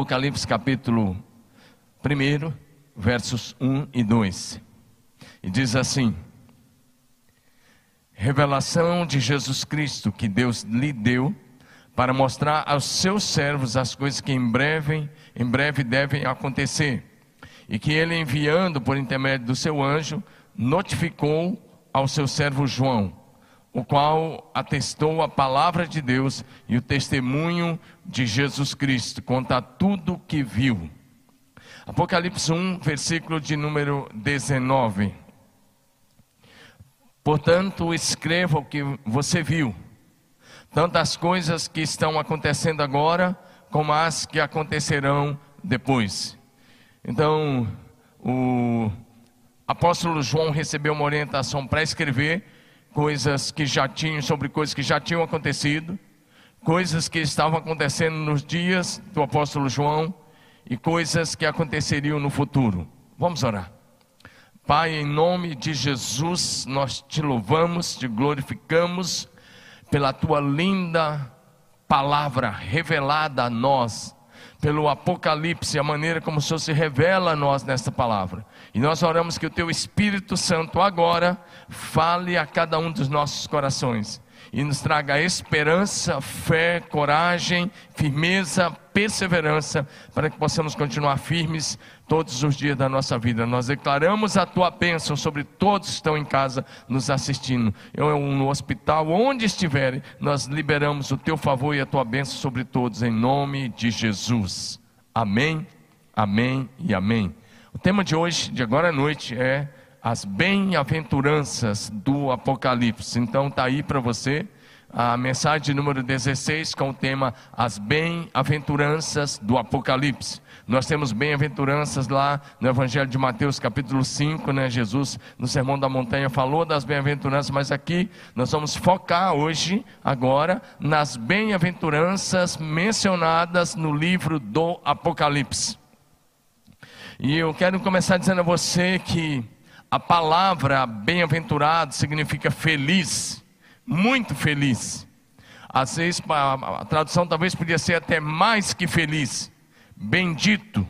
Apocalipse capítulo 1, versos 1 e 2. E diz assim: Revelação de Jesus Cristo que Deus lhe deu para mostrar aos seus servos as coisas que em breve, em breve devem acontecer, e que ele enviando por intermédio do seu anjo notificou ao seu servo João, o qual atestou a palavra de Deus e o testemunho de Jesus Cristo, conta tudo o que viu. Apocalipse 1, versículo de número 19. Portanto, escreva o que você viu, tanto as coisas que estão acontecendo agora, como as que acontecerão depois. Então, o apóstolo João recebeu uma orientação para escrever coisas que já tinham, sobre coisas que já tinham acontecido, coisas que estavam acontecendo nos dias do apóstolo João e coisas que aconteceriam no futuro. Vamos orar. Pai, em nome de Jesus, nós te louvamos, te glorificamos pela tua linda palavra revelada a nós, pelo Apocalipse, a maneira como o Senhor se revela a nós nesta palavra. E nós oramos que o teu Espírito Santo agora fale a cada um dos nossos corações e nos traga esperança, fé, coragem, firmeza, perseverança, para que possamos continuar firmes todos os dias da nossa vida. Nós declaramos a tua bênção sobre todos que estão em casa nos assistindo. Eu no hospital, onde estiverem, nós liberamos o teu favor e a tua bênção sobre todos, em nome de Jesus. Amém, amém e amém. O tema de hoje, de agora à noite, é as bem-aventuranças do Apocalipse. Então está aí para você a mensagem número 16 com o tema As Bem-aventuranças do Apocalipse. Nós temos bem-aventuranças lá no Evangelho de Mateus, capítulo 5, né? Jesus, no Sermão da Montanha, falou das bem-aventuranças, mas aqui nós vamos focar hoje, agora, nas bem-aventuranças mencionadas no livro do Apocalipse. E eu quero começar dizendo a você que a palavra bem-aventurado significa feliz, muito feliz. Às vezes a tradução talvez podia ser até mais que feliz, bendito,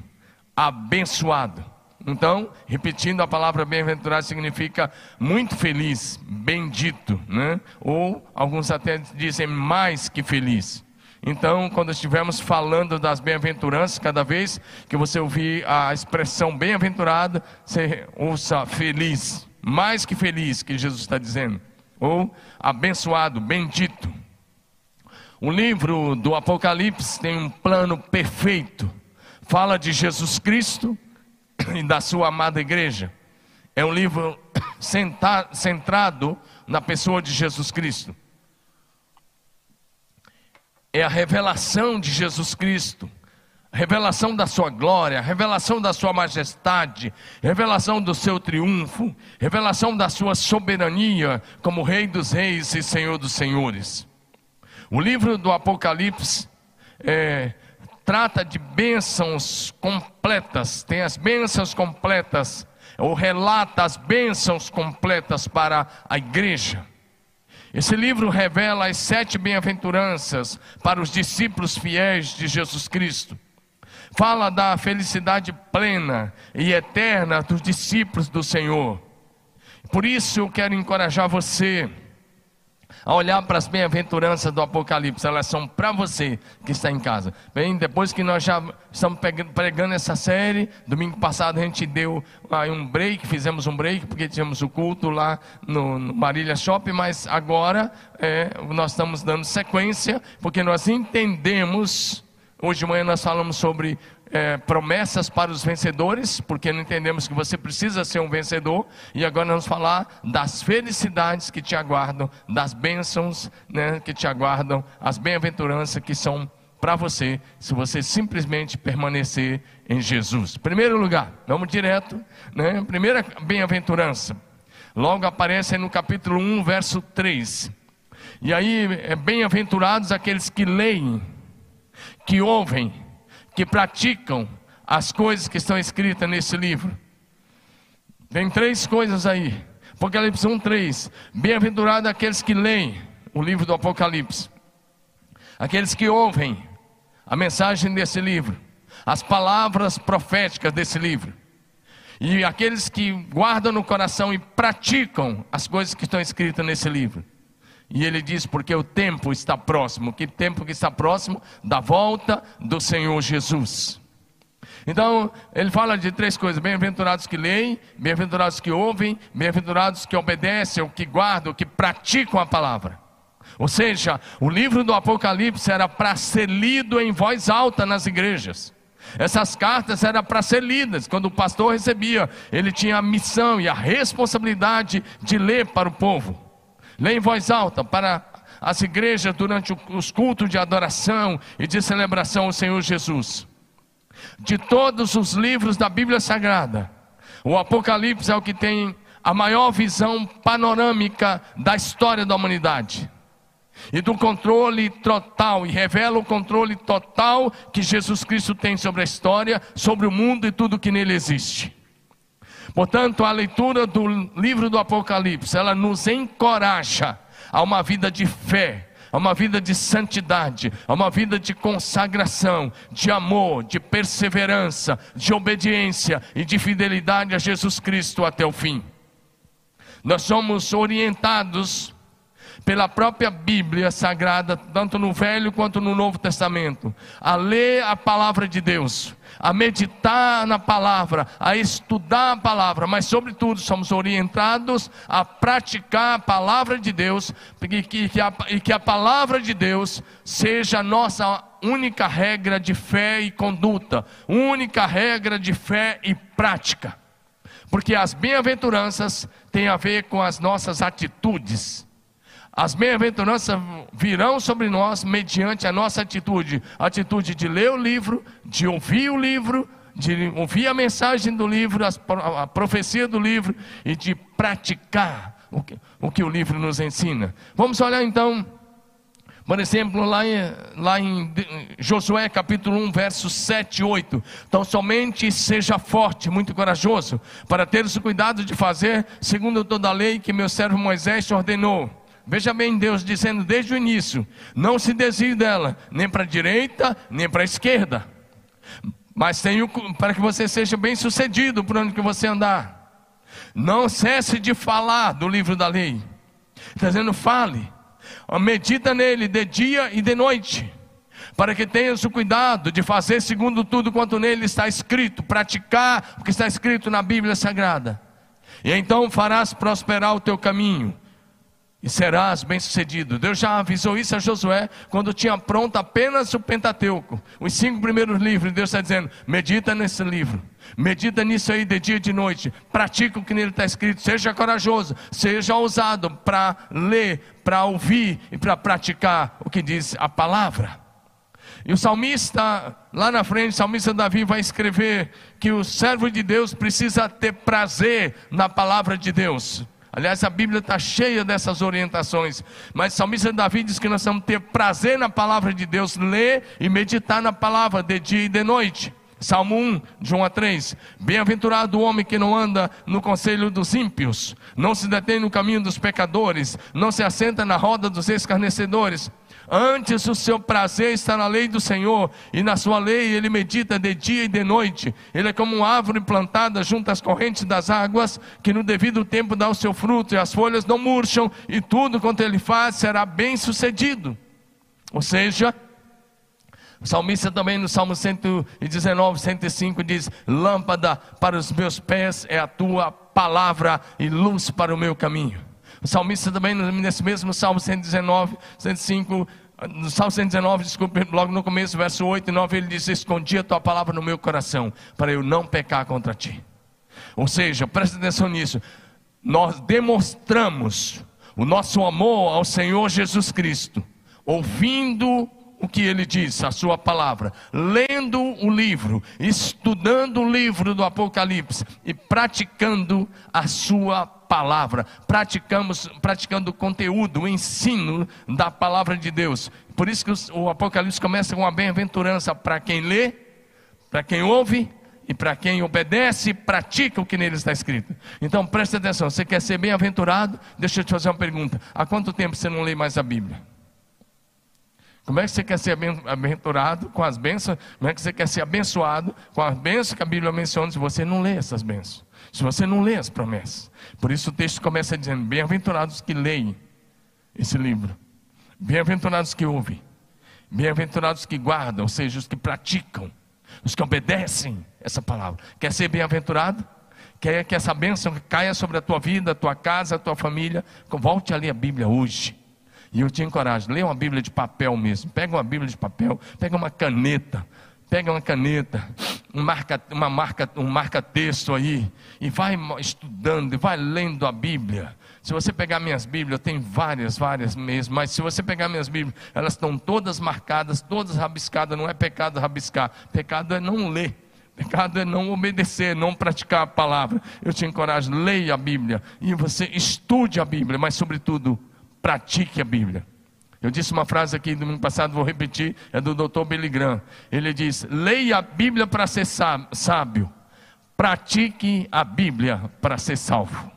abençoado. Então, repetindo a palavra bem-aventurado significa muito feliz, bendito, né? Ou alguns até dizem mais que feliz. Então, quando estivermos falando das bem-aventuranças, cada vez que você ouvir a expressão bem-aventurado, você ouça feliz, mais que feliz, que Jesus está dizendo, ou abençoado, bendito. O livro do Apocalipse tem um plano perfeito, fala de Jesus Cristo e da sua amada igreja. É um livro centrado na pessoa de Jesus Cristo é a revelação de Jesus Cristo, a revelação da sua glória, a revelação da sua majestade, revelação do seu triunfo, revelação da sua soberania como Rei dos Reis e Senhor dos Senhores. O livro do Apocalipse é, trata de bênçãos completas, tem as bênçãos completas, ou relata as bênçãos completas para a igreja. Esse livro revela as sete bem-aventuranças para os discípulos fiéis de Jesus Cristo. Fala da felicidade plena e eterna dos discípulos do Senhor. Por isso eu quero encorajar você a olhar para as bem-aventuranças do Apocalipse, elas são para você que está em casa. Bem, depois que nós já estamos pregando essa série, domingo passado a gente deu aí um break, fizemos um break, porque tínhamos o culto lá no, no Marília Shopping, mas agora é, nós estamos dando sequência, porque nós entendemos, hoje de manhã nós falamos sobre é, promessas para os vencedores, porque não entendemos que você precisa ser um vencedor, e agora vamos falar das felicidades que te aguardam, das bênçãos né, que te aguardam, as bem-aventuranças que são para você, se você simplesmente permanecer em Jesus. Primeiro lugar, vamos direto, né? Primeira bem-aventurança, logo aparece no capítulo 1, verso 3. E aí, é bem-aventurados aqueles que leem, que ouvem, que praticam as coisas que estão escritas nesse livro. Tem três coisas aí. Apocalipse 1, 3. Bem-aventurado aqueles que leem o livro do Apocalipse, aqueles que ouvem a mensagem desse livro, as palavras proféticas desse livro. E aqueles que guardam no coração e praticam as coisas que estão escritas nesse livro. E ele diz: porque o tempo está próximo. Que tempo que está próximo? Da volta do Senhor Jesus. Então, ele fala de três coisas: bem-aventurados que leem, bem-aventurados que ouvem, bem-aventurados que obedecem, que guardam, que praticam a palavra. Ou seja, o livro do Apocalipse era para ser lido em voz alta nas igrejas. Essas cartas eram para ser lidas. Quando o pastor recebia, ele tinha a missão e a responsabilidade de ler para o povo. Ler em voz alta para as igrejas durante os cultos de adoração e de celebração ao Senhor Jesus. De todos os livros da Bíblia Sagrada, o Apocalipse é o que tem a maior visão panorâmica da história da humanidade e do controle total, e revela o controle total que Jesus Cristo tem sobre a história, sobre o mundo e tudo que nele existe. Portanto, a leitura do livro do Apocalipse, ela nos encoraja a uma vida de fé, a uma vida de santidade, a uma vida de consagração, de amor, de perseverança, de obediência e de fidelidade a Jesus Cristo até o fim. Nós somos orientados pela própria Bíblia Sagrada, tanto no Velho quanto no Novo Testamento, a ler a palavra de Deus, a meditar na palavra, a estudar a palavra, mas, sobretudo, somos orientados a praticar a palavra de Deus e que, que, a, e que a palavra de Deus seja a nossa única regra de fé e conduta, única regra de fé e prática. Porque as bem-aventuranças têm a ver com as nossas atitudes as bem-aventuranças virão sobre nós mediante a nossa atitude, atitude de ler o livro, de ouvir o livro, de ouvir a mensagem do livro, a profecia do livro e de praticar o que o, que o livro nos ensina. Vamos olhar então, por exemplo, lá em, lá em Josué capítulo 1, versos 7 e 8. Então, somente seja forte, muito corajoso, para teres o cuidado de fazer segundo toda a lei que meu servo Moisés te ordenou Veja bem, Deus dizendo desde o início: não se desvie dela, nem para a direita, nem para a esquerda. Mas tenho para que você seja bem sucedido por onde que você andar. Não cesse de falar do livro da lei. Está dizendo, fale, medita nele de dia e de noite, para que tenhas o cuidado de fazer segundo tudo quanto nele está escrito, praticar o que está escrito na Bíblia Sagrada. E então farás prosperar o teu caminho e serás bem-sucedido. Deus já avisou isso a Josué quando tinha pronto apenas o Pentateuco, os cinco primeiros livros. Deus está dizendo: medita nesse livro, medita nisso aí de dia e de noite, pratica o que nele está escrito, seja corajoso, seja ousado para ler, para ouvir e para praticar o que diz a palavra. E o salmista, lá na frente, o salmista Davi vai escrever que o servo de Deus precisa ter prazer na palavra de Deus. Aliás, a Bíblia está cheia dessas orientações. Mas o salmista Davi diz que nós vamos ter prazer na palavra de Deus, ler e meditar na palavra de dia e de noite. Salmo 1, de 1 a 3. Bem-aventurado o homem que não anda no conselho dos ímpios, não se detém no caminho dos pecadores, não se assenta na roda dos escarnecedores Antes o seu prazer está na lei do Senhor, e na sua lei ele medita de dia e de noite. Ele é como uma árvore plantada junto às correntes das águas, que no devido tempo dá o seu fruto, e as folhas não murcham, e tudo quanto ele faz será bem sucedido. Ou seja, o salmista também no Salmo 119, 105 diz: Lâmpada para os meus pés é a tua palavra e luz para o meu caminho. O salmista também, nesse mesmo Salmo 119, 105, no Salmo 119, desculpe, logo no começo, verso 8 e 9, ele diz: Escondi a tua palavra no meu coração, para eu não pecar contra ti. Ou seja, preste atenção nisso. Nós demonstramos o nosso amor ao Senhor Jesus Cristo, ouvindo o que ele diz, a sua palavra, lendo o livro, estudando o livro do Apocalipse e praticando a sua palavra, praticamos, praticando o conteúdo, o ensino da palavra de Deus. Por isso que o Apocalipse começa com uma bem-aventurança para quem lê, para quem ouve e para quem obedece e pratica o que nele está escrito. Então preste atenção, você quer ser bem-aventurado? Deixa eu te fazer uma pergunta: há quanto tempo você não lê mais a Bíblia? Como é que você quer ser aventurado com as bênçãos? Como é que você quer ser abençoado com as bênçãos que a Bíblia menciona se você não lê essas bênçãos? Se você não lê as promessas. Por isso o texto começa dizendo: Bem-aventurados que leem esse livro. Bem-aventurados que ouvem. Bem-aventurados que guardam, ou seja, os que praticam, os que obedecem essa palavra. Quer ser bem-aventurado? Quer que essa bênção caia sobre a tua vida, a tua casa, a tua família? Volte a ler a Bíblia hoje. E eu te encorajo, leia uma Bíblia de papel mesmo. Pega uma Bíblia de papel, pega uma caneta, pega uma caneta, um marca, uma marca, um marca texto aí e vai estudando, e vai lendo a Bíblia. Se você pegar minhas Bíblias, eu tenho várias, várias mesmo, mas se você pegar minhas Bíblias, elas estão todas marcadas, todas rabiscadas, não é pecado rabiscar, pecado é não ler. Pecado é não obedecer, não praticar a palavra. Eu te encorajo, leia a Bíblia e você estude a Bíblia, mas sobretudo pratique a Bíblia. Eu disse uma frase aqui domingo passado, vou repetir, é do Dr. Billy Graham. Ele diz: leia a Bíblia para ser sábio, pratique a Bíblia para ser salvo.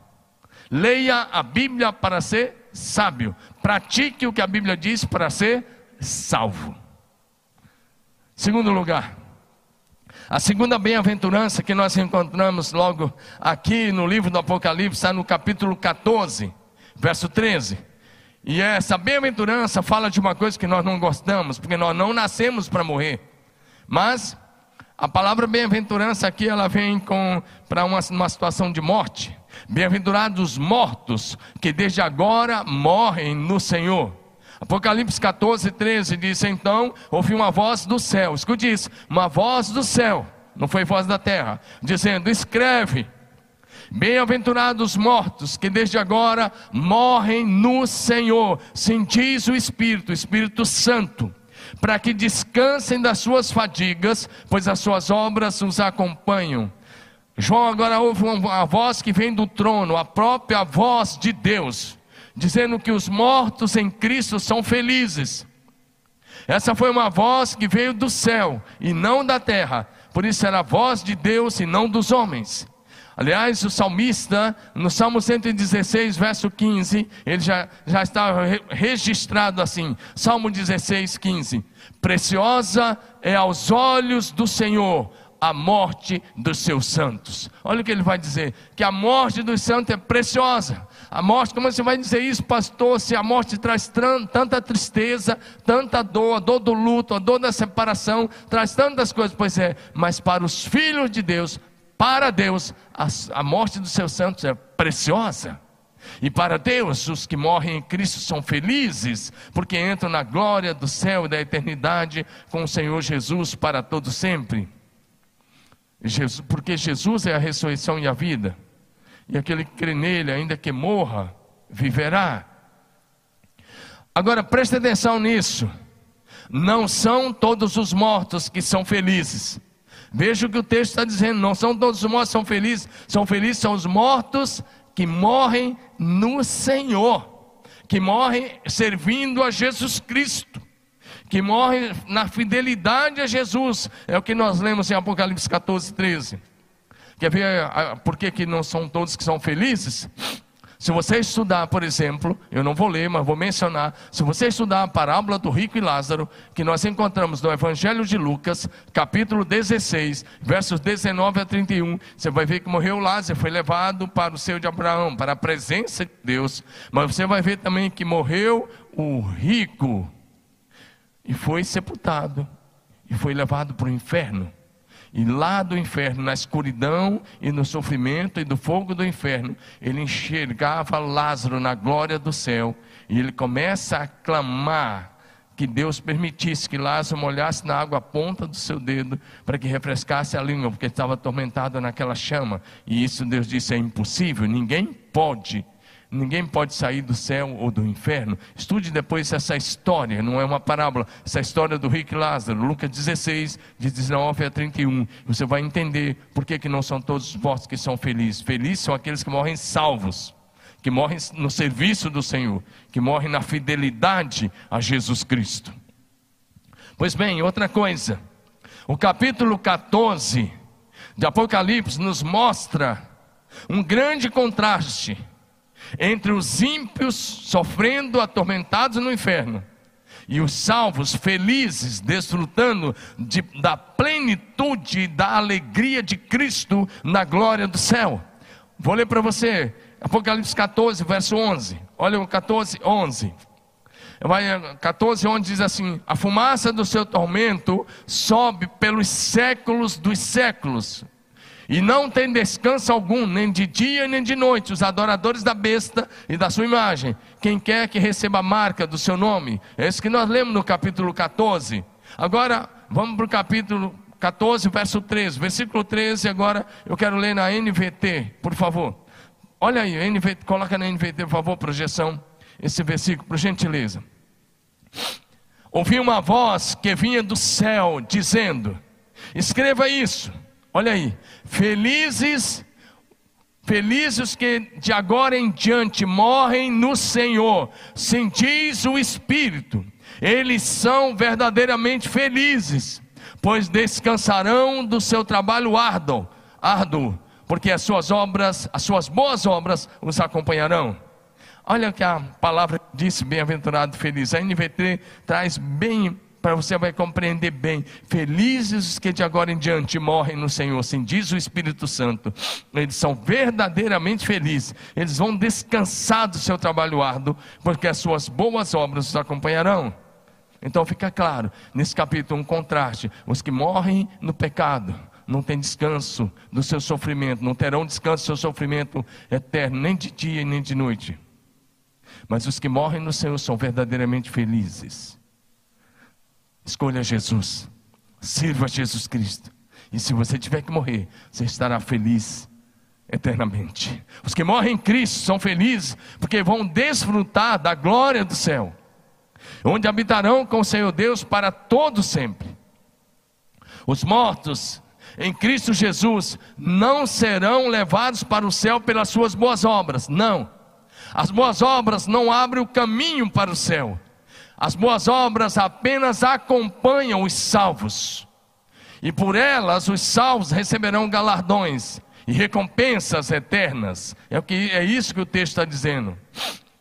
Leia a Bíblia para ser sábio, pratique o que a Bíblia diz para ser salvo. Segundo lugar, a segunda bem-aventurança que nós encontramos logo aqui no livro do Apocalipse está no capítulo 14, verso 13. E essa bem-aventurança fala de uma coisa que nós não gostamos, porque nós não nascemos para morrer. Mas a palavra bem-aventurança aqui ela vem com para uma, uma situação de morte. Bem-aventurados mortos que desde agora morrem no Senhor. Apocalipse 14, 13 diz: Então ouvi uma voz do céu, escute isso, uma voz do céu, não foi voz da terra, dizendo: Escreve, Bem-aventurados mortos que desde agora morrem no Senhor, sentis o Espírito, o Espírito Santo, para que descansem das suas fadigas, pois as suas obras os acompanham. João agora ouve uma voz que vem do trono, a própria voz de Deus, dizendo que os mortos em Cristo são felizes. Essa foi uma voz que veio do céu e não da terra, por isso era a voz de Deus e não dos homens. Aliás, o salmista, no Salmo 116, verso 15, ele já, já está registrado assim: Salmo 16, 15: Preciosa é aos olhos do Senhor a morte dos seus santos. Olha o que ele vai dizer: que a morte dos santos é preciosa. A morte, como você vai dizer isso, pastor? Se a morte traz tanta tristeza, tanta dor, a dor do luto, a dor da separação, traz tantas coisas, pois é, mas para os filhos de Deus, para Deus, a, a morte dos seus santos é preciosa. E para Deus, os que morrem em Cristo são felizes, porque entram na glória do céu e da eternidade com o Senhor Jesus para todo sempre. Jesus, porque Jesus é a ressurreição e a vida. E aquele que crê nele, ainda que morra, viverá. Agora preste atenção nisso. Não são todos os mortos que são felizes. Veja o que o texto está dizendo: não são todos os mortos que são felizes, são felizes são os mortos que morrem no Senhor, que morrem servindo a Jesus Cristo, que morrem na fidelidade a Jesus. É o que nós lemos em Apocalipse 14, 13. Quer ver por que, que não são todos que são felizes? Se você estudar, por exemplo, eu não vou ler, mas vou mencionar. Se você estudar a parábola do rico e Lázaro, que nós encontramos no Evangelho de Lucas, capítulo 16, versos 19 a 31, você vai ver que morreu Lázaro, foi levado para o seio de Abraão, para a presença de Deus. Mas você vai ver também que morreu o rico e foi sepultado e foi levado para o inferno. E lá do inferno, na escuridão e no sofrimento e do fogo do inferno, ele enxergava Lázaro na glória do céu. E ele começa a clamar que Deus permitisse que Lázaro molhasse na água a ponta do seu dedo para que refrescasse a língua, porque estava atormentado naquela chama. E isso Deus disse é impossível, ninguém pode Ninguém pode sair do céu ou do inferno. Estude depois essa história, não é uma parábola, essa história do rico Lázaro, Lucas 16, de 19 a 31. Você vai entender por que, que não são todos os mortos que são felizes. Felizes são aqueles que morrem salvos, que morrem no serviço do Senhor, que morrem na fidelidade a Jesus Cristo. Pois bem, outra coisa, o capítulo 14 de Apocalipse nos mostra um grande contraste entre os ímpios sofrendo, atormentados no inferno, E os salvos felizes, desfrutando de, da plenitude da alegria de Cristo na glória do céu. Vou ler para você, Apocalipse 14, verso 11. Olha o 14, 11. 14, onde diz assim: A fumaça do seu tormento sobe pelos séculos dos séculos, e não tem descanso algum, nem de dia nem de noite, os adoradores da besta e da sua imagem. Quem quer que receba a marca do seu nome, é isso que nós lemos no capítulo 14. Agora, vamos para o capítulo 14, verso 13, versículo 13. Agora eu quero ler na NVT, por favor. Olha aí, NVT, coloca na NVT, por favor, projeção, esse versículo, por gentileza. Ouvi uma voz que vinha do céu, dizendo: Escreva isso. Olha aí, felizes, felizes que de agora em diante morrem no Senhor, sentis o Espírito, eles são verdadeiramente felizes, pois descansarão do seu trabalho árduo, árduo, porque as suas obras, as suas boas obras os acompanharão. Olha o que a palavra disse, bem-aventurado, feliz. A NVT traz bem, para você vai compreender bem. Felizes os que de agora em diante morrem no Senhor, assim diz o Espírito Santo. Eles são verdadeiramente felizes. Eles vão descansar do seu trabalho árduo, porque as suas boas obras os acompanharão. Então fica claro, nesse capítulo, um contraste: os que morrem no pecado não têm descanso do seu sofrimento, não terão descanso do seu sofrimento eterno, nem de dia nem de noite. Mas os que morrem no Senhor são verdadeiramente felizes. Escolha Jesus. Sirva Jesus Cristo. E se você tiver que morrer, você estará feliz eternamente. Os que morrem em Cristo são felizes porque vão desfrutar da glória do céu, onde habitarão com o Senhor Deus para todo sempre. Os mortos em Cristo Jesus não serão levados para o céu pelas suas boas obras, não. As boas obras não abrem o caminho para o céu. As boas obras apenas acompanham os salvos. E por elas os salvos receberão galardões e recompensas eternas. É, o que, é isso que o texto está dizendo.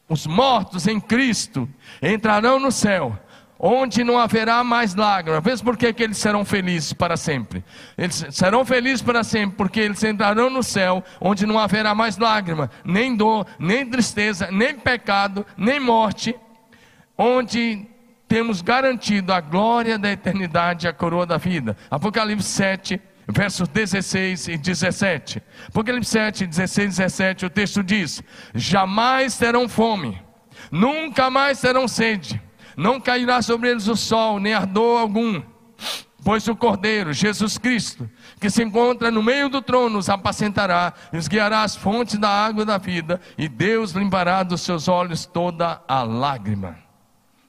Os mortos em Cristo entrarão no céu onde não haverá mais lágrimas. Vê por que eles serão felizes para sempre. Eles serão felizes para sempre, porque eles entrarão no céu, onde não haverá mais lágrima, nem dor, nem tristeza, nem pecado, nem morte, onde temos garantido a glória da eternidade e a coroa da vida. Apocalipse 7, versos 16 e 17. Apocalipse 7, 16 e 17, o texto diz: Jamais terão fome, nunca mais terão sede não cairá sobre eles o sol, nem ardor algum, pois o Cordeiro, Jesus Cristo, que se encontra no meio do trono, os apacentará, os guiará às fontes da água da vida, e Deus limpará dos seus olhos toda a lágrima.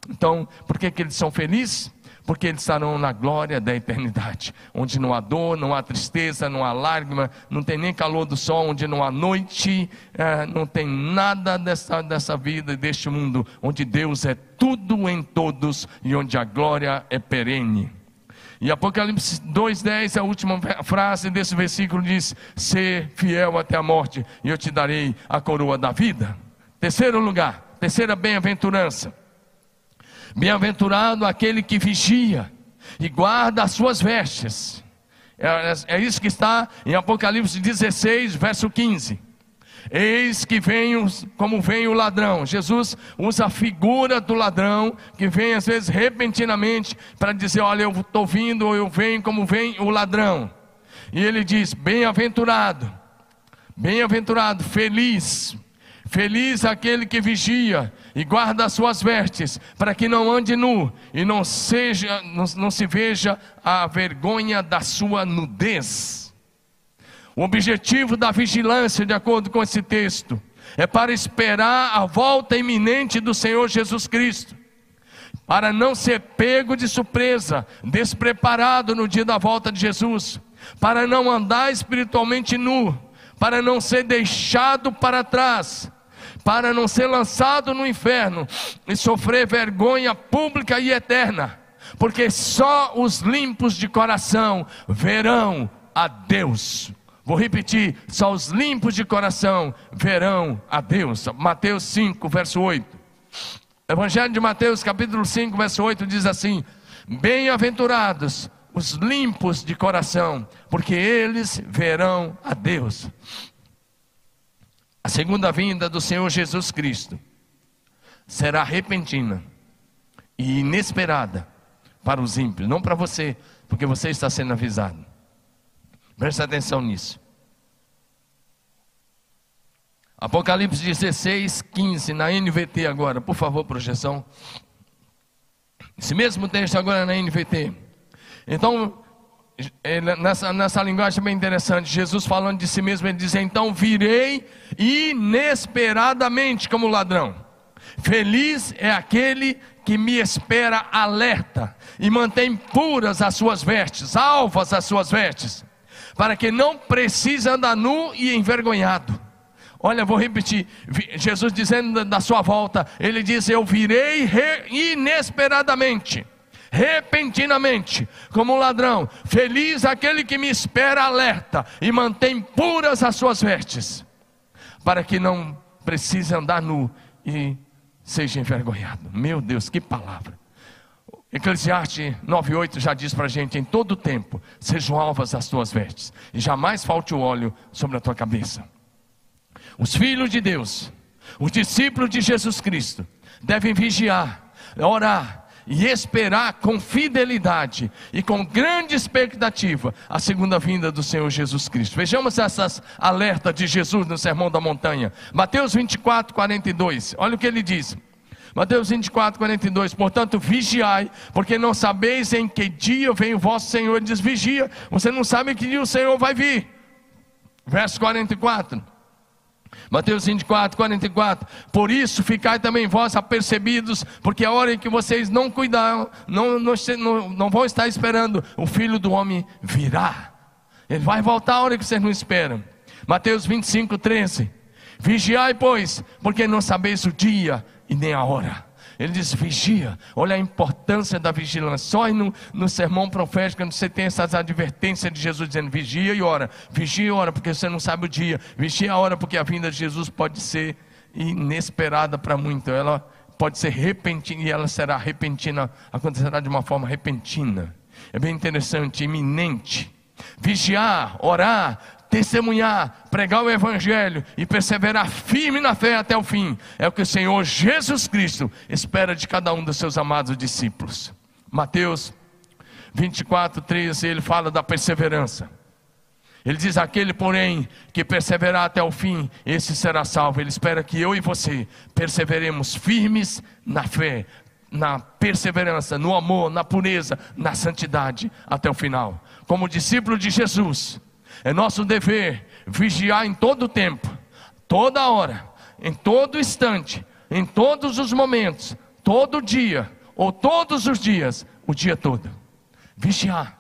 Então, por que, que eles são felizes? porque eles estarão na glória da eternidade, onde não há dor, não há tristeza, não há lágrima, não tem nem calor do sol, onde não há noite, é, não tem nada dessa, dessa vida, deste mundo, onde Deus é tudo em todos e onde a glória é perene. E Apocalipse 2,10, a última frase desse versículo diz: Ser fiel até a morte, e eu te darei a coroa da vida. Terceiro lugar, terceira bem-aventurança Bem-aventurado aquele que vigia e guarda as suas vestes. É, é, isso que está em Apocalipse 16, verso 15. Eis que venho como vem o ladrão. Jesus usa a figura do ladrão, que vem às vezes repentinamente para dizer: Olha, eu estou vindo, eu venho como vem o ladrão. E ele diz: Bem-aventurado, bem-aventurado, feliz, feliz aquele que vigia e guarda as suas vestes, para que não ande nu e não, seja, não, não se veja a vergonha da sua nudez. O objetivo da vigilância, de acordo com esse texto, é para esperar a volta iminente do Senhor Jesus Cristo, para não ser pego de surpresa, despreparado no dia da volta de Jesus, para não andar espiritualmente nu, para não ser deixado para trás, para não ser lançado no inferno e sofrer vergonha pública e eterna, porque só os limpos de coração verão a Deus. Vou repetir: só os limpos de coração verão a Deus. Mateus 5, verso 8. Evangelho de Mateus, capítulo 5, verso 8 diz assim: Bem-aventurados os limpos de coração, porque eles verão a Deus. A segunda vinda do Senhor Jesus Cristo será repentina e inesperada para os ímpios, não para você, porque você está sendo avisado. Preste atenção nisso. Apocalipse 16, 15, na NVT agora, por favor, projeção. Esse mesmo texto agora na NVT. Então, nessa, nessa linguagem bem interessante, Jesus falando de si mesmo, ele diz: Então virei inesperadamente como ladrão. Feliz é aquele que me espera alerta e mantém puras as suas vestes, alvas as suas vestes, para que não precise andar nu e envergonhado. Olha, vou repetir. Jesus dizendo da sua volta, ele diz: Eu virei inesperadamente, repentinamente, como um ladrão. Feliz aquele que me espera alerta e mantém puras as suas vestes, para que não precise andar nu e seja envergonhado. Meu Deus, que palavra. Eclesiastes 9,8 já diz para a gente: em todo tempo sejam alvas as tuas vestes, e jamais falte o óleo sobre a tua cabeça. Os filhos de Deus, os discípulos de Jesus Cristo, devem vigiar, orar e esperar com fidelidade e com grande expectativa a segunda vinda do Senhor Jesus Cristo. Vejamos essas alertas de Jesus no Sermão da Montanha. Mateus 24, 42. Olha o que ele diz. Mateus 24, 42. Portanto, vigiai, porque não sabeis em que dia vem o vosso Senhor. Ele diz: vigia, você não sabe que dia o Senhor vai vir. Verso 44. Mateus 24, 44. Por isso ficai também vós apercebidos, porque a hora em que vocês não cuidaram, não, não, não vão estar esperando, o filho do homem virá. Ele vai voltar a hora que vocês não esperam. Mateus 25, 13. Vigiai, pois, porque não sabeis o dia e nem a hora. Ele diz: vigia. Olha a importância da vigilância. Só no, no sermão profético você tem essas advertências de Jesus dizendo: vigia e ora. Vigia e ora, porque você não sabe o dia. Vigia a hora, porque a vinda de Jesus pode ser inesperada para muito. Ela pode ser repentina e ela será repentina, acontecerá de uma forma repentina. É bem interessante, iminente. Vigiar, orar, testemunhar, pregar o Evangelho e perseverar firme na fé até o fim, é o que o Senhor Jesus Cristo espera de cada um dos seus amados discípulos. Mateus 24, 13, ele fala da perseverança. Ele diz: Aquele, porém, que perseverar até o fim, esse será salvo. Ele espera que eu e você perseveremos firmes na fé, na perseverança, no amor, na pureza, na santidade até o final. Como discípulo de Jesus, é nosso dever vigiar em todo o tempo, toda hora, em todo instante, em todos os momentos, todo dia ou todos os dias, o dia todo. Vigiar,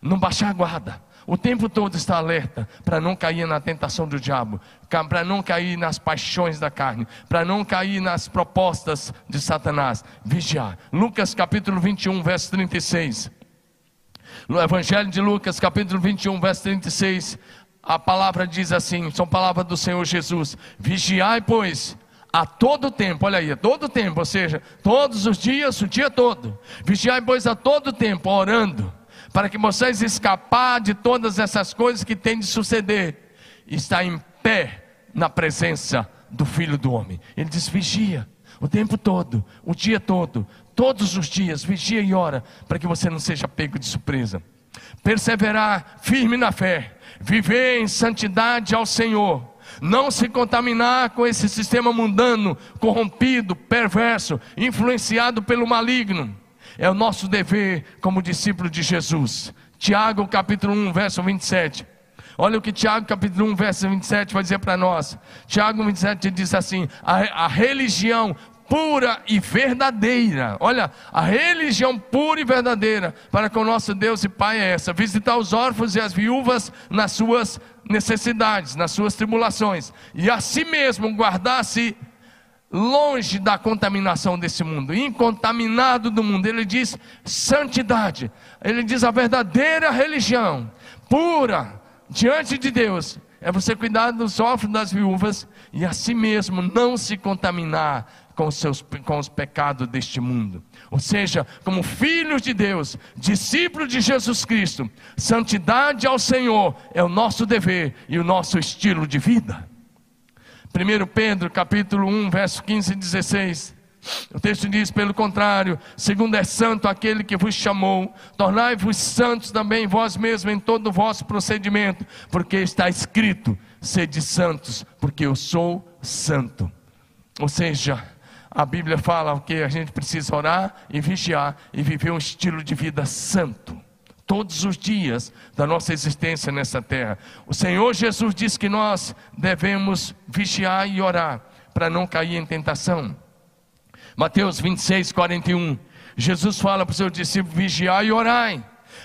não baixar a guarda. O tempo todo está alerta para não cair na tentação do diabo, para não cair nas paixões da carne, para não cair nas propostas de Satanás. Vigiar. Lucas capítulo 21, verso 36. No Evangelho de Lucas, capítulo 21, verso 36, a palavra diz assim: são palavras do Senhor Jesus: Vigiai, pois, a todo tempo, olha aí, a todo tempo, ou seja, todos os dias, o dia todo. Vigiai, pois, a todo tempo, orando, para que vocês escapar de todas essas coisas que têm de suceder, está em pé na presença do Filho do Homem. Ele diz: vigia o tempo todo, o dia todo, todos os dias, vigia e ora, para que você não seja pego de surpresa. Perseverar firme na fé, viver em santidade ao Senhor, não se contaminar com esse sistema mundano, corrompido, perverso, influenciado pelo maligno. É o nosso dever como discípulo de Jesus. Tiago capítulo 1, verso 27. Olha o que Tiago capítulo 1, verso 27 vai dizer para nós. Tiago 27 diz assim: a, a religião pura e verdadeira. Olha, a religião pura e verdadeira para com o nosso Deus e Pai é essa: visitar os órfãos e as viúvas nas suas necessidades, nas suas tribulações, e a si mesmo guardar-se longe da contaminação desse mundo, incontaminado do mundo. Ele diz santidade, ele diz a verdadeira religião, pura diante de Deus, é você cuidar dos órfãos das viúvas e a si mesmo não se contaminar com os, seus, com os pecados deste mundo. Ou seja, como filhos de Deus, discípulos de Jesus Cristo, santidade ao Senhor é o nosso dever e o nosso estilo de vida. 1 Pedro capítulo 1, verso 15 e 16. O texto diz: pelo contrário, segundo é santo aquele que vos chamou, tornai-vos santos também vós mesmos em todo o vosso procedimento, porque está escrito: sede santos, porque eu sou santo. Ou seja, a Bíblia fala que a gente precisa orar e vigiar e viver um estilo de vida santo. Todos os dias da nossa existência nessa terra. O Senhor Jesus disse que nós devemos vigiar e orar para não cair em tentação. Mateus 26, 41. Jesus fala para os seus discípulos: vigiar e orai,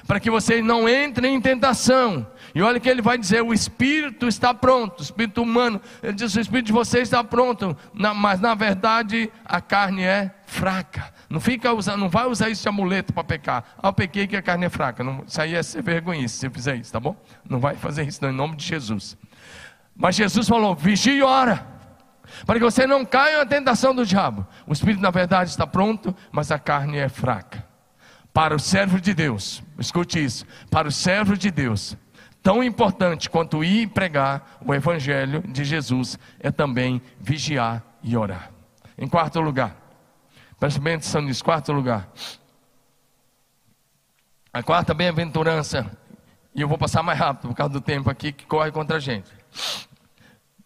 para que vocês não entrem em tentação. E olha que ele vai dizer: o espírito está pronto, o espírito humano, ele diz: o espírito de vocês está pronto, mas na verdade a carne é fraca. Não fica usando, não vai usar isso de amuleto para pecar. Ah, eu pequei que a carne é fraca. Não, isso aí é ser vergonha se você fizer isso, tá bom? Não vai fazer isso, não, em nome de Jesus. Mas Jesus falou: vigia e ora, para que você não caia na tentação do diabo. O espírito, na verdade, está pronto, mas a carne é fraca. Para o servo de Deus, escute isso: para o servo de Deus, Tão importante quanto ir pregar o Evangelho de Jesus é também vigiar e orar. Em quarto lugar, preste bem atenção nisso, quarto lugar. A quarta bem-aventurança, e eu vou passar mais rápido por causa do tempo aqui que corre contra a gente.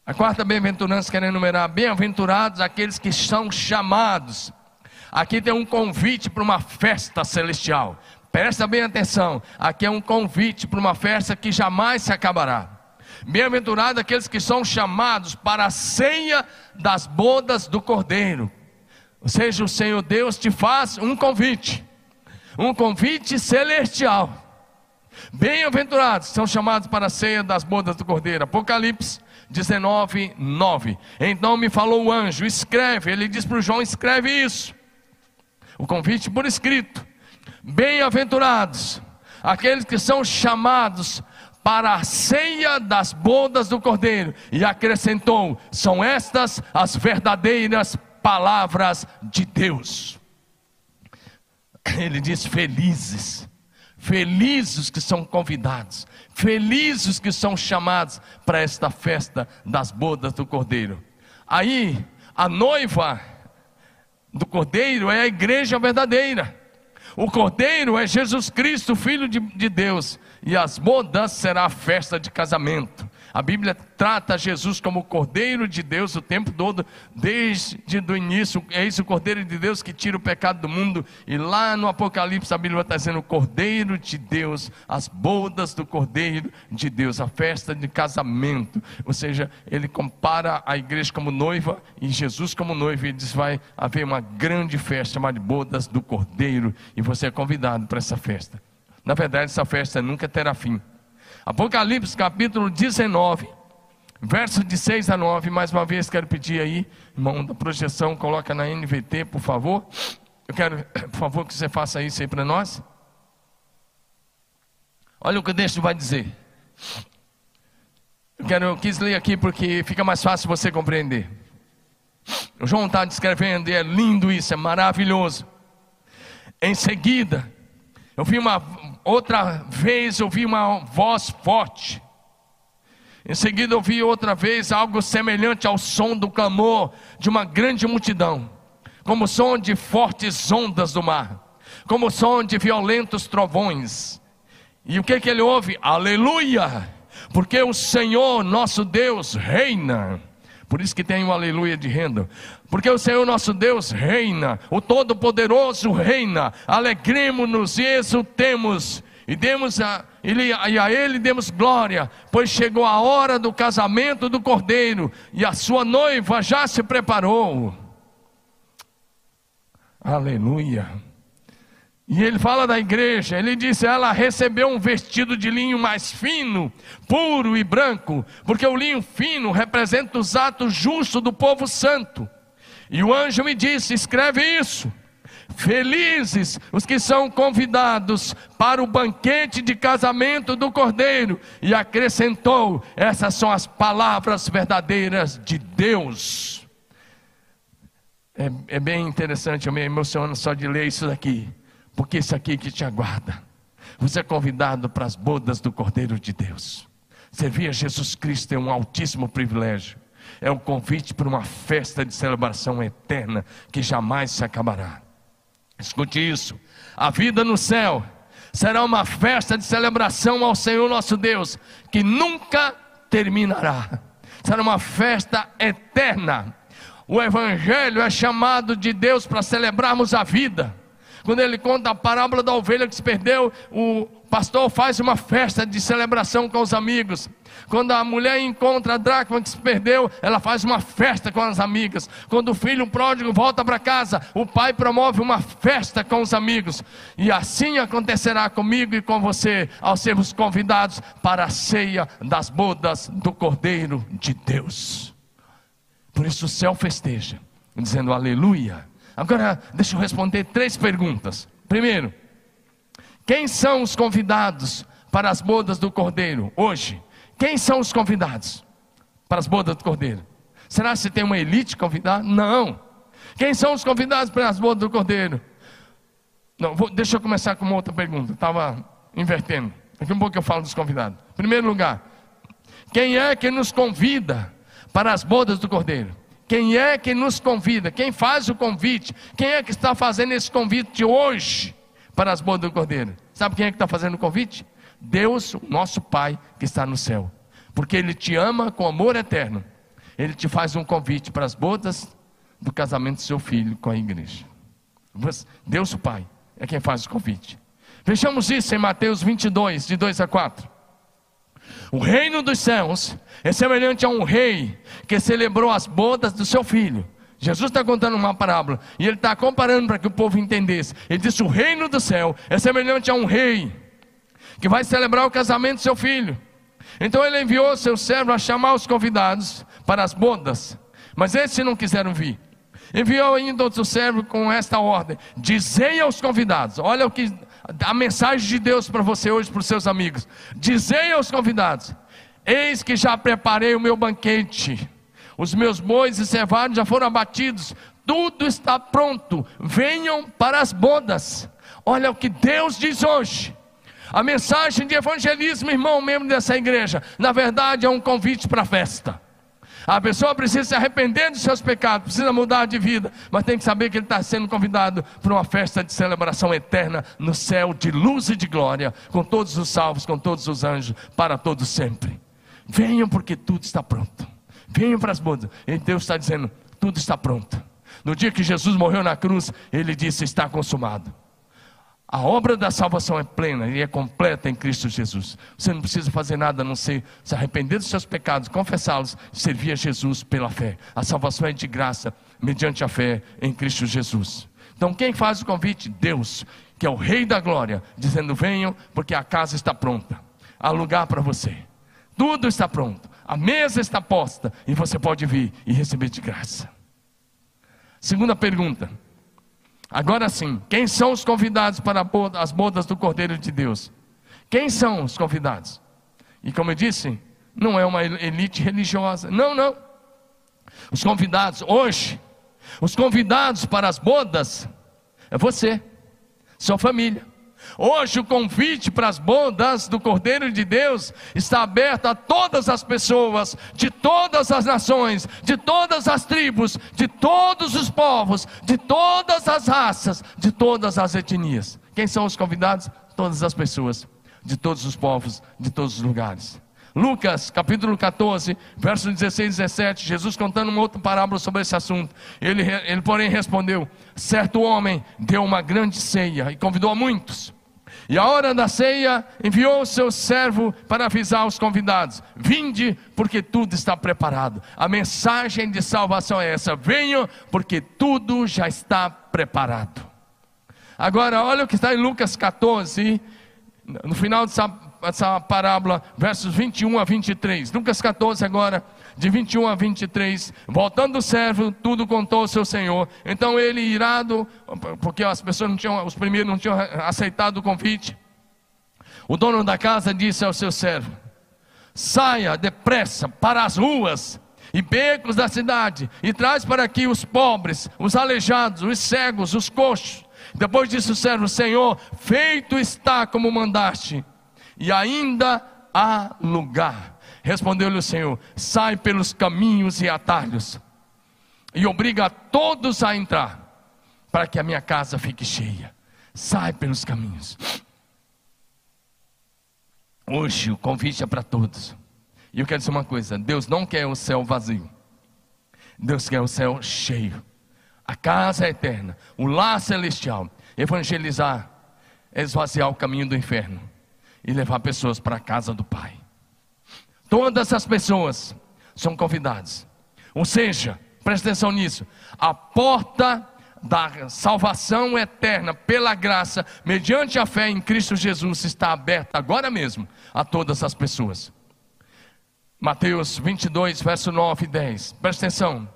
A quarta bem-aventurança quer enumerar: bem-aventurados aqueles que são chamados. Aqui tem um convite para uma festa celestial. Presta bem atenção, aqui é um convite para uma festa que jamais se acabará. Bem-aventurados aqueles que são chamados para a ceia das bodas do Cordeiro. Ou seja, o Senhor Deus te faz um convite, um convite celestial. Bem-aventurados são chamados para a ceia das bodas do Cordeiro. Apocalipse 19, 9. Então me falou o anjo: escreve. Ele diz para o João: escreve isso. O convite por escrito. Bem-aventurados aqueles que são chamados para a ceia das bodas do Cordeiro. E acrescentou: são estas as verdadeiras palavras de Deus. Ele diz: felizes, felizes que são convidados, felizes que são chamados para esta festa das bodas do Cordeiro. Aí, a noiva do Cordeiro é a igreja verdadeira. O cordeiro é Jesus Cristo, Filho de, de Deus, e as bodas será a festa de casamento. A Bíblia trata Jesus como o Cordeiro de Deus o tempo todo, desde o início. É isso o Cordeiro de Deus que tira o pecado do mundo. E lá no Apocalipse a Bíblia está dizendo: o Cordeiro de Deus, as bodas do Cordeiro de Deus, a festa de casamento. Ou seja, ele compara a igreja como noiva e Jesus como noivo. E diz: vai haver uma grande festa chamada bodas do Cordeiro. E você é convidado para essa festa. Na verdade, essa festa nunca terá fim. Apocalipse capítulo 19, verso de 6 a 9. Mais uma vez quero pedir aí, irmão da projeção, coloca na NVT, por favor. Eu quero, por favor, que você faça isso aí para nós. Olha o que o texto vai dizer. Eu, quero, eu quis ler aqui porque fica mais fácil você compreender. O João está descrevendo e é lindo isso, é maravilhoso. Em seguida, eu vi uma outra vez, eu vi uma voz forte. Em seguida, eu vi outra vez algo semelhante ao som do clamor de uma grande multidão, como som de fortes ondas do mar, como som de violentos trovões. E o que, que ele ouve? Aleluia! Porque o Senhor nosso Deus reina. Por isso que tem um aleluia de renda. Porque o Senhor nosso Deus reina, o Todo-Poderoso reina. Alegremos-nos e exultemos e demos a ele, e a ele demos glória, pois chegou a hora do casamento do cordeiro e a sua noiva já se preparou. Aleluia. E ele fala da igreja, ele disse: ela recebeu um vestido de linho mais fino, puro e branco, porque o linho fino representa os atos justos do povo santo. E o anjo me disse: escreve isso. Felizes os que são convidados para o banquete de casamento do Cordeiro. E acrescentou: essas são as palavras verdadeiras de Deus. É, é bem interessante, eu me emociono só de ler isso daqui, porque isso aqui que te aguarda. Você é convidado para as bodas do Cordeiro de Deus. Servir a Jesus Cristo é um altíssimo privilégio. É um convite para uma festa de celebração eterna que jamais se acabará. Escute isso: a vida no céu será uma festa de celebração ao Senhor nosso Deus, que nunca terminará. Será uma festa eterna. O Evangelho é chamado de Deus para celebrarmos a vida. Quando ele conta a parábola da ovelha que se perdeu, o pastor faz uma festa de celebração com os amigos. Quando a mulher encontra a dracma que se perdeu, ela faz uma festa com as amigas. Quando o filho pródigo volta para casa, o pai promove uma festa com os amigos. E assim acontecerá comigo e com você, ao sermos convidados para a ceia das bodas do Cordeiro de Deus. Por isso o céu festeja, dizendo aleluia. Agora, deixa eu responder três perguntas. Primeiro, quem são os convidados para as bodas do Cordeiro hoje? Quem são os convidados para as bodas do Cordeiro? Será que tem uma elite convidada? Não. Quem são os convidados para as bodas do Cordeiro? Não, vou, deixa eu começar com uma outra pergunta. Estava invertendo. Daqui a um pouco eu falo dos convidados. Em primeiro lugar, quem é que nos convida para as bodas do Cordeiro? Quem é que nos convida? Quem faz o convite? Quem é que está fazendo esse convite hoje para as bodas do Cordeiro? Sabe quem é que está fazendo o convite? Deus, nosso Pai que está no céu. Porque Ele te ama com amor eterno. Ele te faz um convite para as bodas do casamento do seu filho com a igreja. Deus, o Pai, é quem faz o convite. Vejamos isso em Mateus 22, de 2 a 4. O reino dos céus é semelhante a um rei que celebrou as bodas do seu filho. Jesus está contando uma parábola e ele está comparando para que o povo entendesse. Ele disse: O reino do céu é semelhante a um rei que vai celebrar o casamento do seu filho. Então ele enviou seu servo a chamar os convidados para as bodas, mas esses não quiseram vir. Enviou ainda outro servo com esta ordem: Dizei aos convidados, olha o que a mensagem de Deus para você hoje, para os seus amigos. Dizei aos convidados: Eis que já preparei o meu banquete. Os meus bois e cevados já foram abatidos. Tudo está pronto. Venham para as bodas. Olha o que Deus diz hoje. A mensagem de evangelismo, irmão, membro dessa igreja, na verdade é um convite para a festa. A pessoa precisa se arrepender dos seus pecados, precisa mudar de vida, mas tem que saber que ele está sendo convidado para uma festa de celebração eterna no céu de luz e de glória, com todos os salvos, com todos os anjos, para todos sempre. Venham porque tudo está pronto. Venham para as bodas. E Deus está dizendo: tudo está pronto. No dia que Jesus morreu na cruz, ele disse: está consumado. A obra da salvação é plena e é completa em Cristo Jesus. Você não precisa fazer nada a não ser se arrepender dos seus pecados, confessá-los e servir a Jesus pela fé. A salvação é de graça, mediante a fé em Cristo Jesus. Então, quem faz o convite? Deus, que é o Rei da Glória, dizendo: Venham, porque a casa está pronta. Há lugar para você. Tudo está pronto. A mesa está posta e você pode vir e receber de graça. Segunda pergunta. Agora sim, quem são os convidados para as bodas do Cordeiro de Deus? Quem são os convidados? E como eu disse, não é uma elite religiosa. Não, não. Os convidados hoje, os convidados para as bodas é você, sua família. Hoje o convite para as bodas do Cordeiro de Deus está aberto a todas as pessoas, de todas as nações, de todas as tribos, de todos os povos, de todas as raças, de todas as etnias. Quem são os convidados? Todas as pessoas, de todos os povos, de todos os lugares. Lucas capítulo 14, versos 16 e 17, Jesus contando uma outra parábola sobre esse assunto. Ele, ele, porém, respondeu: Certo homem deu uma grande ceia e convidou a muitos. E a hora da ceia enviou o seu servo para avisar os convidados: Vinde, porque tudo está preparado. A mensagem de salvação é essa: venham, porque tudo já está preparado. Agora, olha o que está em Lucas 14, no final dessa, dessa parábola, versos 21 a 23. Lucas 14, agora, de 21 a 23. Voltando o servo, tudo contou ao seu senhor. Então ele, irado, porque as pessoas não tinham, os primeiros não tinham aceitado o convite. O dono da casa disse ao seu servo: Saia depressa para as ruas e becos da cidade e traz para aqui os pobres, os aleijados, os cegos, os coxos. Depois disse o servo: Senhor, feito está como mandaste, e ainda há lugar. Respondeu-lhe o Senhor: Sai pelos caminhos e atalhos, e obriga todos a entrar, para que a minha casa fique cheia. Sai pelos caminhos. Hoje o convite é para todos. E eu quero dizer uma coisa: Deus não quer o céu vazio. Deus quer o céu cheio. A casa é eterna, o lar celestial. Evangelizar é esvaziar o caminho do inferno e levar pessoas para a casa do Pai. Todas as pessoas são convidadas. Ou seja, presta atenção nisso: a porta da salvação eterna pela graça, mediante a fé em Cristo Jesus, está aberta agora mesmo a todas as pessoas. Mateus 22, verso 9 e 10. Presta atenção.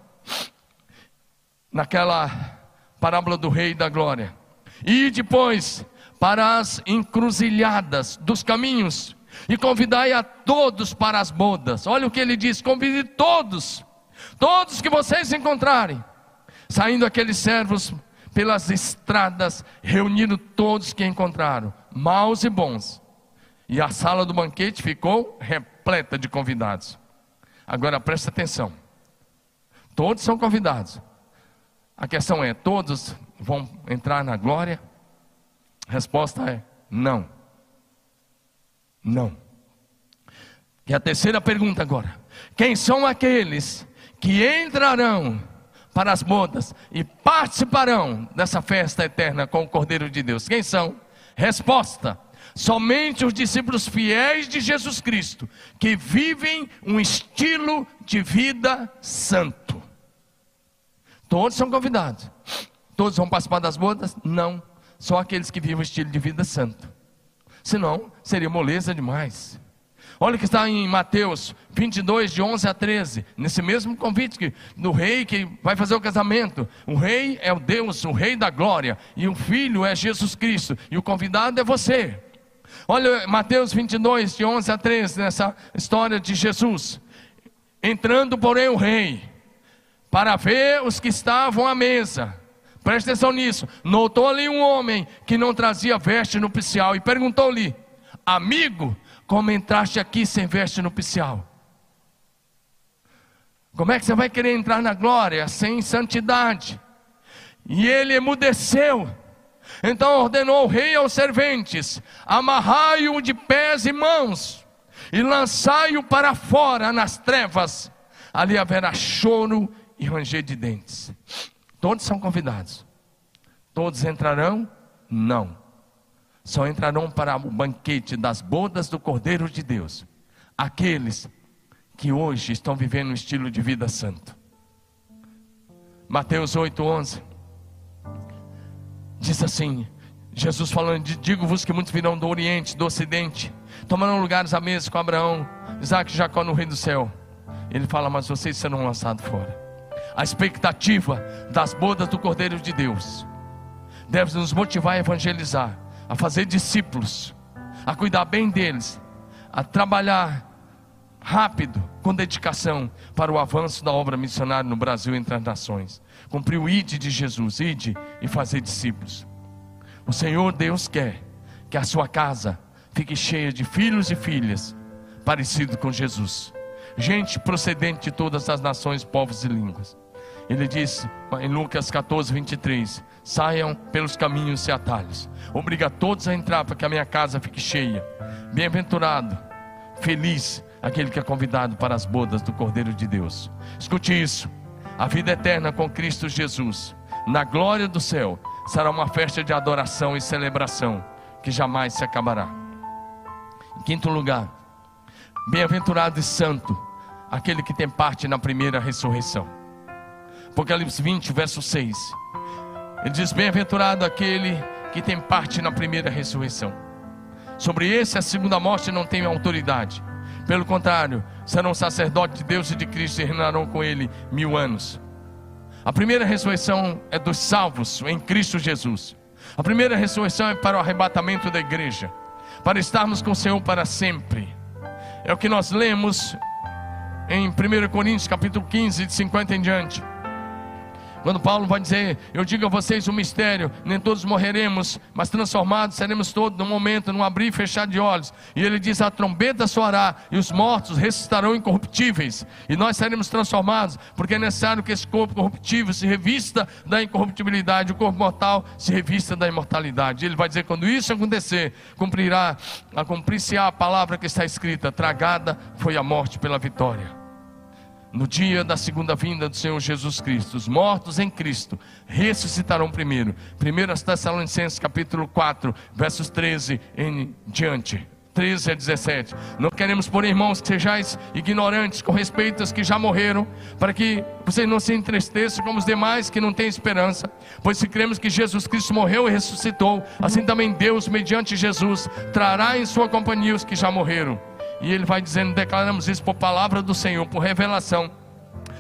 Naquela parábola do Rei da Glória. E depois para as encruzilhadas dos caminhos e convidai a todos para as bodas. Olha o que ele diz: convide todos, todos que vocês encontrarem. Saindo aqueles servos pelas estradas, reunindo todos que encontraram, maus e bons. E a sala do banquete ficou repleta de convidados. Agora presta atenção. Todos são convidados. A questão é: todos vão entrar na glória? Resposta é não. Não. E a terceira pergunta agora: quem são aqueles que entrarão para as bodas e participarão dessa festa eterna com o Cordeiro de Deus? Quem são? Resposta: somente os discípulos fiéis de Jesus Cristo, que vivem um estilo de vida santo. Todos são convidados. Todos vão participar das bodas? Não. Só aqueles que vivem um estilo de vida santo. Senão, seria moleza demais. Olha o que está em Mateus 22, de 11 a 13. Nesse mesmo convite que, do rei que vai fazer o casamento. O rei é o Deus, o rei da glória. E o filho é Jesus Cristo. E o convidado é você. Olha Mateus 22, de 11 a 13, nessa história de Jesus. Entrando, porém, o rei, para ver os que estavam à mesa. Preste atenção nisso. Notou ali um homem que não trazia veste nupcial e perguntou-lhe: Amigo, como entraste aqui sem veste nupcial? Como é que você vai querer entrar na glória sem santidade? E ele emudeceu. Então ordenou o rei aos serventes: amarrai-o de pés e mãos, e lançai-o para fora nas trevas. Ali haverá choro e ranger de dentes. Todos são convidados. Todos entrarão? Não. Só entrarão para o banquete das bodas do Cordeiro de Deus. Aqueles que hoje estão vivendo um estilo de vida santo. Mateus 8:11 diz assim: Jesus falando, digo-vos que muitos virão do Oriente, do Ocidente, tomarão lugares à mesa com Abraão, Isaac e Jacó no reino do céu. Ele fala, mas vocês serão lançados fora. A expectativa das bodas do Cordeiro de Deus deve nos motivar a evangelizar, a fazer discípulos, a cuidar bem deles, a trabalhar rápido, com dedicação, para o avanço da obra missionária no Brasil e entre as nações. Cumprir o ide de Jesus, ide e fazer discípulos. O Senhor Deus quer que a sua casa fique cheia de filhos e filhas parecidos com Jesus. Gente procedente de todas as nações, povos e línguas. Ele disse em Lucas 14, 23: Saiam pelos caminhos e atalhos, obriga todos a entrar para que a minha casa fique cheia. Bem-aventurado, feliz aquele que é convidado para as bodas do Cordeiro de Deus. Escute isso: a vida eterna com Cristo Jesus, na glória do céu, será uma festa de adoração e celebração que jamais se acabará. Em quinto lugar, bem-aventurado e santo aquele que tem parte na primeira ressurreição. Apocalipse 20, verso 6. Ele diz: Bem-aventurado aquele que tem parte na primeira ressurreição. Sobre esse, a segunda morte não tem autoridade. Pelo contrário, serão sacerdotes de Deus e de Cristo e reinarão com ele mil anos. A primeira ressurreição é dos salvos em Cristo Jesus. A primeira ressurreição é para o arrebatamento da igreja, para estarmos com o Senhor para sempre. É o que nós lemos em 1 Coríntios capítulo 15, de 50 em diante. Quando Paulo vai dizer: Eu digo a vocês um mistério, nem todos morreremos, mas transformados seremos todos num momento, num abrir e fechar de olhos. E ele diz: A trombeta soará, e os mortos ressuscitarão incorruptíveis, e nós seremos transformados, porque é necessário que esse corpo corruptível se revista da incorruptibilidade, o corpo mortal se revista da imortalidade. Ele vai dizer: Quando isso acontecer, cumprirá, a cumprir-se a palavra que está escrita: Tragada foi a morte pela vitória no dia da segunda vinda do Senhor Jesus Cristo. Os mortos em Cristo ressuscitarão primeiro. 1 Tessalonicenses capítulo 4, versos 13 em diante. 13 a 17. Não queremos, por irmãos, que sejais ignorantes com respeito aos que já morreram, para que vocês não se entristeçam como os demais que não têm esperança. Pois se cremos que Jesus Cristo morreu e ressuscitou, assim também Deus, mediante Jesus, trará em sua companhia os que já morreram. E ele vai dizendo: declaramos isso por palavra do Senhor, por revelação.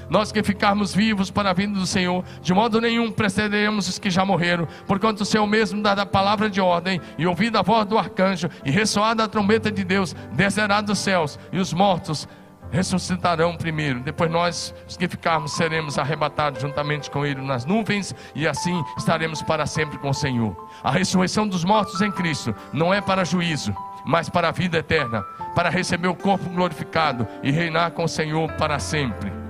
Nós que ficarmos vivos para a vinda do Senhor, de modo nenhum precederemos os que já morreram, porquanto o Senhor mesmo dá a palavra de ordem, e ouvida a voz do arcanjo, e ressoada a trombeta de Deus, descerá dos céus, e os mortos ressuscitarão primeiro. Depois nós, os que ficarmos, seremos arrebatados juntamente com Ele nas nuvens, e assim estaremos para sempre com o Senhor. A ressurreição dos mortos em Cristo não é para juízo, mas para a vida eterna, para receber o corpo glorificado e reinar com o Senhor para sempre.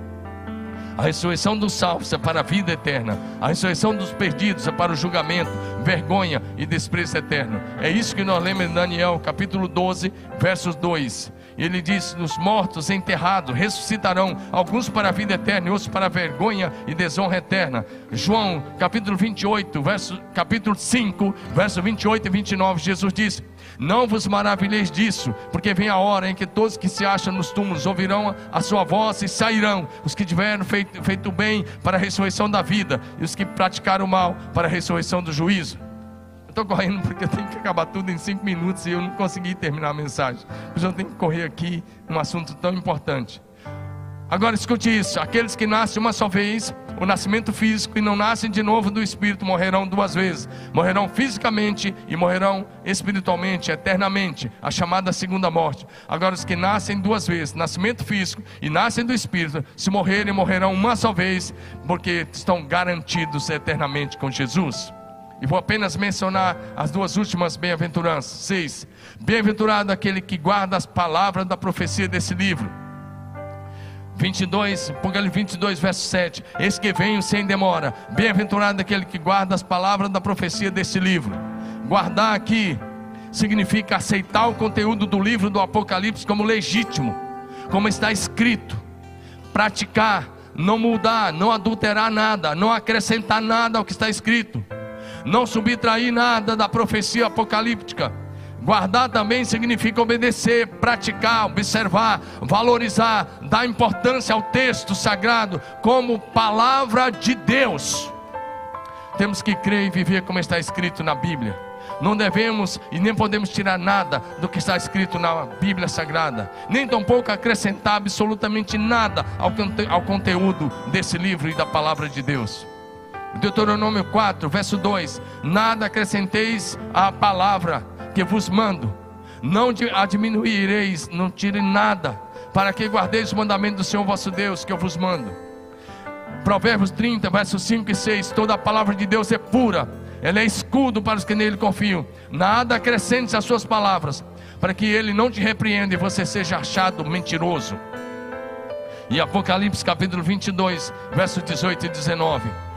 A ressurreição dos salvos é para a vida eterna. A ressurreição dos perdidos é para o julgamento, vergonha e desprezo eterno. É isso que nós lemos em Daniel, capítulo 12, versos 2. Ele diz: Os mortos enterrados ressuscitarão, alguns para a vida eterna e outros para a vergonha e desonra eterna. João, capítulo 28, verso, capítulo 5, verso 28 e 29, Jesus diz: não vos maravilheis disso, porque vem a hora em que todos que se acham nos túmulos ouvirão a sua voz e sairão, os que tiveram feito, feito bem para a ressurreição da vida, e os que praticaram mal para a ressurreição do juízo. Estou correndo porque eu tenho que acabar tudo em cinco minutos e eu não consegui terminar a mensagem. Mas eu tenho que correr aqui um assunto tão importante. Agora escute isso: aqueles que nascem uma só vez, o nascimento físico, e não nascem de novo do Espírito, morrerão duas vezes. Morrerão fisicamente e morrerão espiritualmente, eternamente, a chamada segunda morte. Agora, os que nascem duas vezes, nascimento físico e nascem do Espírito, se morrerem, morrerão uma só vez, porque estão garantidos eternamente com Jesus. E vou apenas mencionar as duas últimas bem-aventuranças. Seis. Bem-aventurado aquele que guarda as palavras da profecia desse livro 22, Apocalipse 22, verso 7. Eis que venho sem demora. Bem-aventurado aquele que guarda as palavras da profecia desse livro. Guardar aqui significa aceitar o conteúdo do livro do Apocalipse como legítimo, como está escrito. Praticar, não mudar, não adulterar nada, não acrescentar nada ao que está escrito. Não subtrair nada da profecia apocalíptica Guardar também significa obedecer, praticar, observar, valorizar, dar importância ao texto sagrado como palavra de Deus. Temos que crer e viver como está escrito na Bíblia. Não devemos e nem podemos tirar nada do que está escrito na Bíblia Sagrada, nem tampouco acrescentar absolutamente nada ao, ao conteúdo desse livro e da palavra de Deus. Deuteronômio 4, verso 2: Nada acrescenteis à palavra que vos mando, não a diminuireis, não tire nada, para que guardeis o mandamento do Senhor vosso Deus, que eu vos mando. Provérbios 30, versos 5 e 6: Toda a palavra de Deus é pura, ela é escudo para os que nele confiam. Nada acrescente às suas palavras, para que ele não te repreenda e você seja achado mentiroso. E Apocalipse capítulo 22, versos 18 e 19.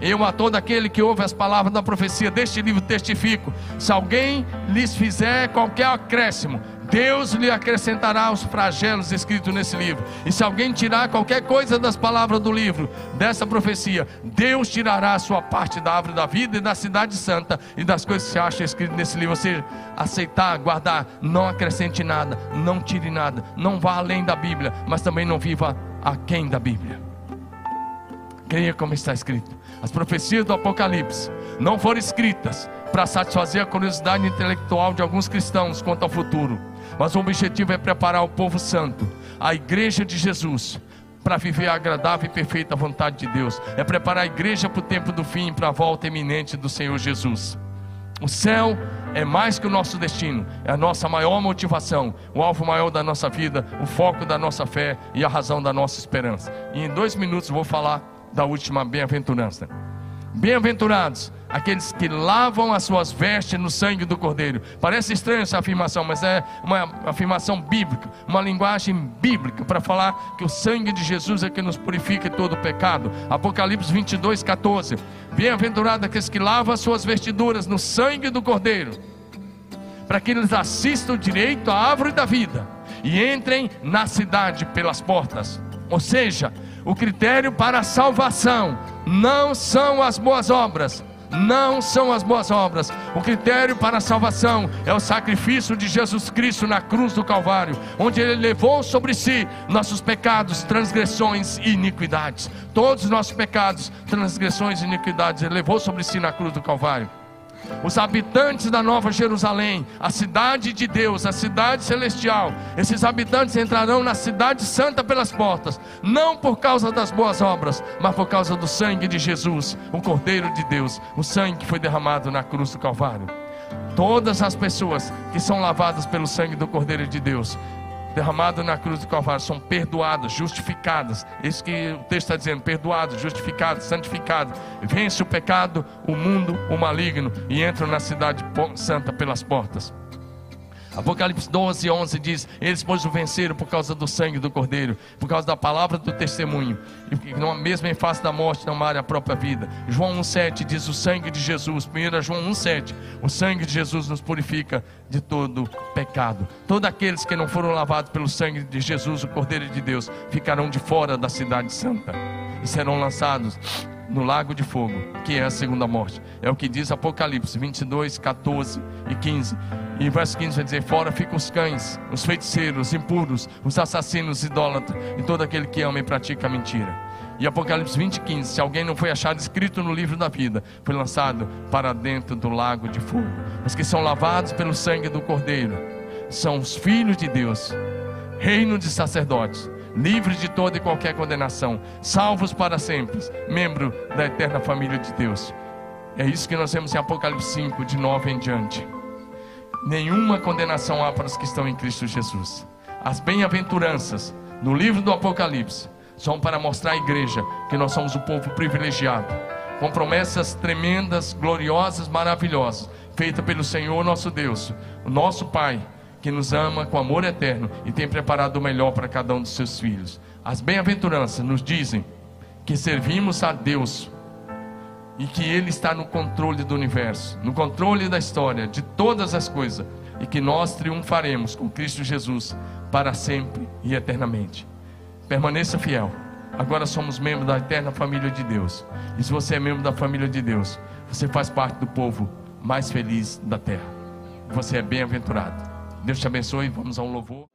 Eu a todo aquele que ouve as palavras da profecia deste livro testifico: se alguém lhes fizer qualquer acréscimo, Deus lhe acrescentará os flagelos escritos nesse livro. E se alguém tirar qualquer coisa das palavras do livro, dessa profecia, Deus tirará a sua parte da árvore da vida e da cidade santa e das coisas que se acham escritas nesse livro. Ou seja, aceitar, guardar, não acrescente nada, não tire nada, não vá além da Bíblia, mas também não viva aquém da Bíblia. Creia como está escrito. As profecias do Apocalipse não foram escritas para satisfazer a curiosidade intelectual de alguns cristãos quanto ao futuro, mas o objetivo é preparar o povo santo, a igreja de Jesus para viver a agradável e perfeita vontade de Deus. É preparar a igreja para o tempo do fim, para a volta iminente do Senhor Jesus. O céu é mais que o nosso destino, é a nossa maior motivação, o alvo maior da nossa vida, o foco da nossa fé e a razão da nossa esperança. E em dois minutos vou falar da última bem-aventurança. Bem-aventurados aqueles que lavam as suas vestes no sangue do Cordeiro. Parece estranha essa afirmação, mas é uma afirmação bíblica, uma linguagem bíblica para falar que o sangue de Jesus é que nos purifica de todo o pecado. Apocalipse 22, 14. Bem-aventurados aqueles que lavam as suas vestiduras no sangue do Cordeiro, para que eles assistam direito à árvore da vida e entrem na cidade pelas portas. Ou seja, o critério para a salvação não são as boas obras, não são as boas obras. O critério para a salvação é o sacrifício de Jesus Cristo na cruz do Calvário, onde ele levou sobre si nossos pecados, transgressões e iniquidades. Todos os nossos pecados, transgressões e iniquidades, ele levou sobre si na cruz do Calvário os habitantes da Nova Jerusalém, a cidade de Deus, a cidade celestial, esses habitantes entrarão na cidade santa pelas portas, não por causa das boas obras, mas por causa do sangue de Jesus, o Cordeiro de Deus, o sangue que foi derramado na cruz do Calvário. Todas as pessoas que são lavadas pelo sangue do Cordeiro de Deus derramado na cruz do Calvário são perdoadas, justificadas. Isso que o texto está dizendo: perdoados, justificados, santificados. Vence o pecado, o mundo, o maligno e entram na cidade santa pelas portas. Apocalipse 12, 11 diz: Eles, pois, o venceram por causa do sangue do Cordeiro, por causa da palavra do testemunho, e mesmo em face da morte não amar a própria vida. João 1,7 diz: O sangue de Jesus, 1 João 1,7: O sangue de Jesus nos purifica de todo pecado. Todos aqueles que não foram lavados pelo sangue de Jesus, o Cordeiro de Deus, ficarão de fora da cidade santa e serão lançados no lago de fogo, que é a segunda morte. É o que diz Apocalipse 22, 14 e 15. E verso 15 vai dizer: Fora ficam os cães, os feiticeiros, os impuros, os assassinos, os idólatras e todo aquele que ama e pratica a mentira. E Apocalipse 20, 15: Se alguém não foi achado escrito no livro da vida, foi lançado para dentro do lago de fogo. Os que são lavados pelo sangue do Cordeiro são os filhos de Deus, reino de sacerdotes livres de toda e qualquer condenação, salvos para sempre, membro da eterna família de Deus. É isso que nós vemos em Apocalipse 5, de 9 em diante. Nenhuma condenação há para os que estão em Cristo Jesus. As bem-aventuranças no livro do Apocalipse são para mostrar à igreja que nós somos o povo privilegiado, com promessas tremendas, gloriosas, maravilhosas, feitas pelo Senhor nosso Deus, o nosso Pai que nos ama com amor eterno e tem preparado o melhor para cada um dos seus filhos. As bem-aventuranças nos dizem que servimos a Deus e que Ele está no controle do universo, no controle da história, de todas as coisas, e que nós triunfaremos com Cristo Jesus para sempre e eternamente. Permaneça fiel. Agora somos membros da eterna família de Deus. E se você é membro da família de Deus, você faz parte do povo mais feliz da terra. Você é bem-aventurado. Deus te abençoe. Vamos a um louvor.